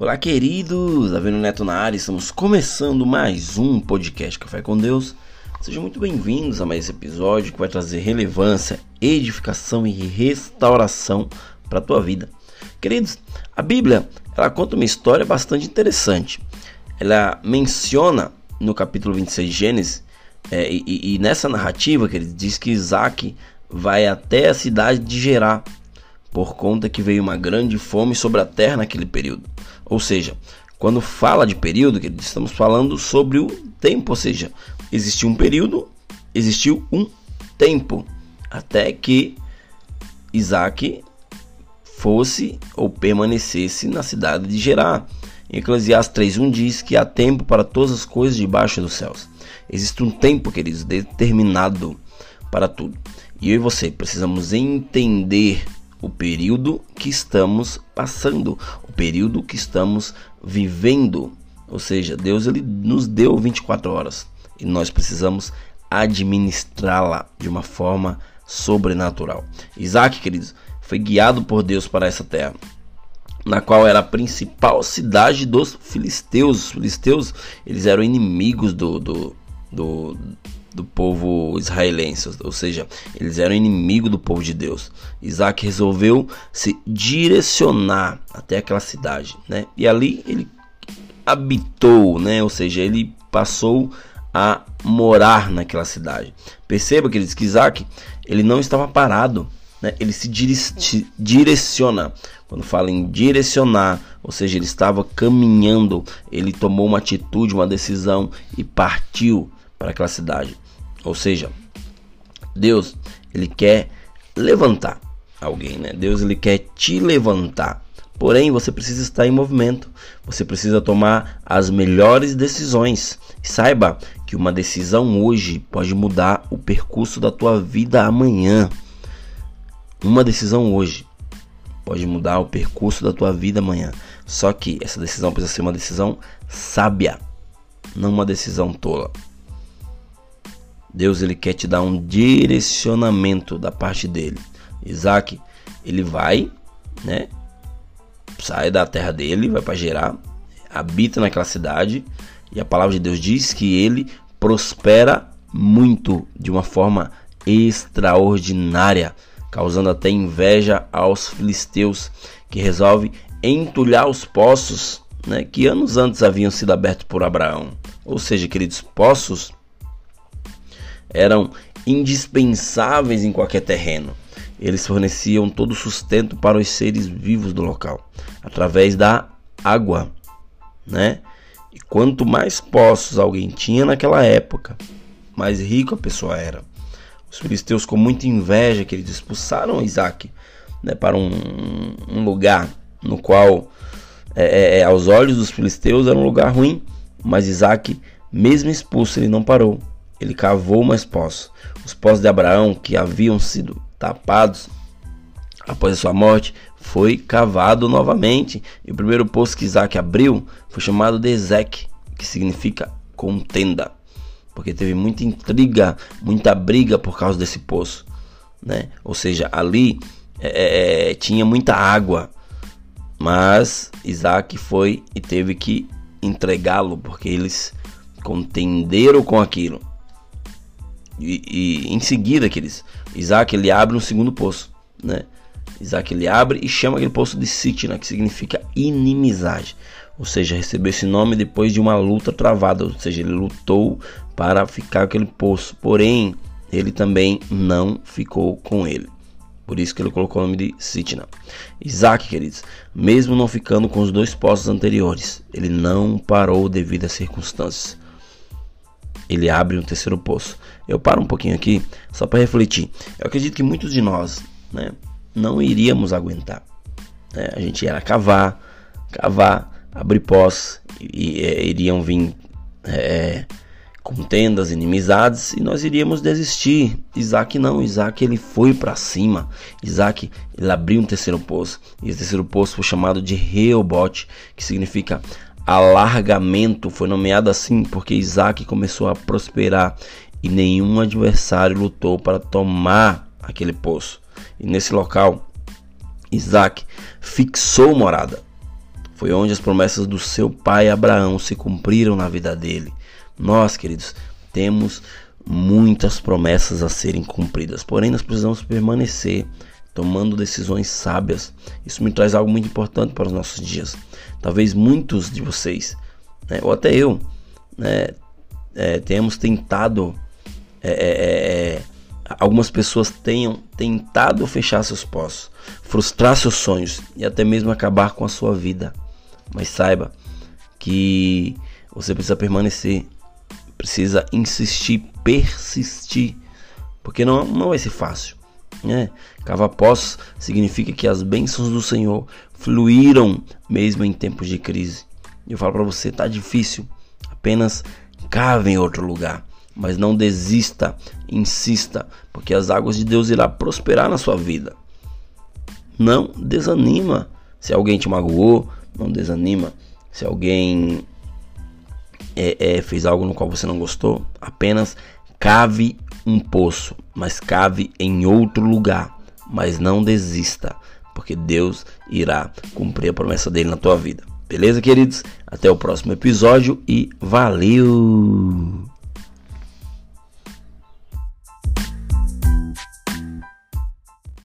Olá, queridos! Avendo Neto na área, estamos começando mais um podcast Café com Deus. Sejam muito bem-vindos a mais esse episódio que vai trazer relevância, edificação e restauração para a tua vida. Queridos, a Bíblia ela conta uma história bastante interessante. Ela menciona no capítulo 26 de Gênesis, é, e, e, nessa narrativa, que ele diz que Isaac vai até a cidade de Gerá, por conta que veio uma grande fome sobre a terra naquele período. Ou seja, quando fala de período, estamos falando sobre o tempo, ou seja, existiu um período, existiu um tempo, até que Isaac fosse ou permanecesse na cidade de Gerar. Em Eclesiastes 3.1 diz que há tempo para todas as coisas debaixo dos céus. Existe um tempo, queridos, determinado para tudo. E eu e você precisamos entender o período que estamos passando, o período que estamos vivendo. Ou seja, Deus ele nos deu 24 horas e nós precisamos administrá-la de uma forma sobrenatural. Isaac, queridos, foi guiado por Deus para essa terra, na qual era a principal cidade dos filisteus. Os filisteus, eles eram inimigos do, do, do do povo israelense, ou seja, eles eram inimigo do povo de Deus. Isaac resolveu se direcionar até aquela cidade, né? E ali ele habitou, né? Ou seja, ele passou a morar naquela cidade. Perceba que ele diz que Isaac ele não estava parado, né? Ele se direciona. Quando fala em direcionar, ou seja, ele estava caminhando, ele tomou uma atitude, uma decisão e partiu para aquela cidade. Ou seja, Deus, ele quer levantar alguém, né? Deus ele quer te levantar. Porém, você precisa estar em movimento. Você precisa tomar as melhores decisões. Saiba que uma decisão hoje pode mudar o percurso da tua vida amanhã. Uma decisão hoje pode mudar o percurso da tua vida amanhã. Só que essa decisão precisa ser uma decisão sábia, não uma decisão tola. Deus ele quer te dar um direcionamento da parte dele. Isaac, ele vai, né? Sai da terra dele, vai para Gerar, habita naquela cidade e a palavra de Deus diz que ele prospera muito de uma forma extraordinária, causando até inveja aos filisteus que resolve entulhar os poços, né, que anos antes haviam sido abertos por Abraão. Ou seja, queridos, poços eram indispensáveis em qualquer terreno. Eles forneciam todo o sustento para os seres vivos do local, através da água, né? E quanto mais poços alguém tinha naquela época, mais rico a pessoa era. Os filisteus, com muita inveja, que eles expulsaram Isaac né, para um, um lugar no qual, é, é, é, aos olhos dos filisteus, era um lugar ruim. Mas Isaac, mesmo expulso, ele não parou ele cavou mais poços. Os poços de Abraão, que haviam sido tapados após a sua morte, foi cavado novamente. E o primeiro poço que Isaac abriu foi chamado de Ezeque, que significa contenda. Porque teve muita intriga, muita briga por causa desse poço. Né? Ou seja, ali é, é, é tinha muita água. Mas Isaac foi e teve que entregá-lo, porque eles contenderam com aquilo. E, e, em seguida, aqueles Isaac ele abre um segundo poço, né? Isaac ele abre e chama aquele poço de Sitna, que significa inimizade. Ou seja, recebeu esse nome depois de uma luta travada, ou seja, ele lutou para ficar aquele poço. Porém, ele também não ficou com ele. Por isso que ele colocou o nome de Sitna. Isaac, queridos, mesmo não ficando com os dois poços anteriores, ele não parou devido às circunstâncias ele abre um terceiro poço. Eu paro um pouquinho aqui só para refletir. Eu acredito que muitos de nós né, não iríamos aguentar. Né? A gente ia cavar, cavar, abrir poços e, e é, iriam vir é, contendas, inimizades e nós iríamos desistir. Isaac não, Isaac ele foi para cima. Isaac ele abriu um terceiro poço e esse terceiro poço foi chamado de Reobote, que significa alargamento foi nomeado assim porque Isaac começou a prosperar e nenhum adversário lutou para tomar aquele poço. E nesse local, Isaac fixou morada. Foi onde as promessas do seu pai Abraão se cumpriram na vida dele. Nós, queridos, temos muitas promessas a serem cumpridas, porém nós precisamos permanecer tomando decisões sábias. Isso me traz algo muito importante para os nossos dias. Talvez muitos de vocês, né, ou até eu, né, é, tenhamos tentado, é, é, é, é algumas pessoas tenham tentado fechar seus poços, frustrar seus sonhos e até mesmo acabar com a sua vida. Mas saiba que você precisa permanecer, precisa insistir, persistir, porque não, não vai ser fácil. Né? Cavar poços significa que as bênçãos do Senhor fluíram mesmo em tempos de crise. Eu falo para você, tá difícil. Apenas cave em outro lugar, mas não desista, insista, porque as águas de Deus irá prosperar na sua vida. Não desanima se alguém te magoou, não desanima. Se alguém é, é, fez algo no qual você não gostou, apenas cave um poço, mas cave em outro lugar. Mas não desista, porque Deus irá cumprir a promessa dele na tua vida. Beleza, queridos? Até o próximo episódio e valeu!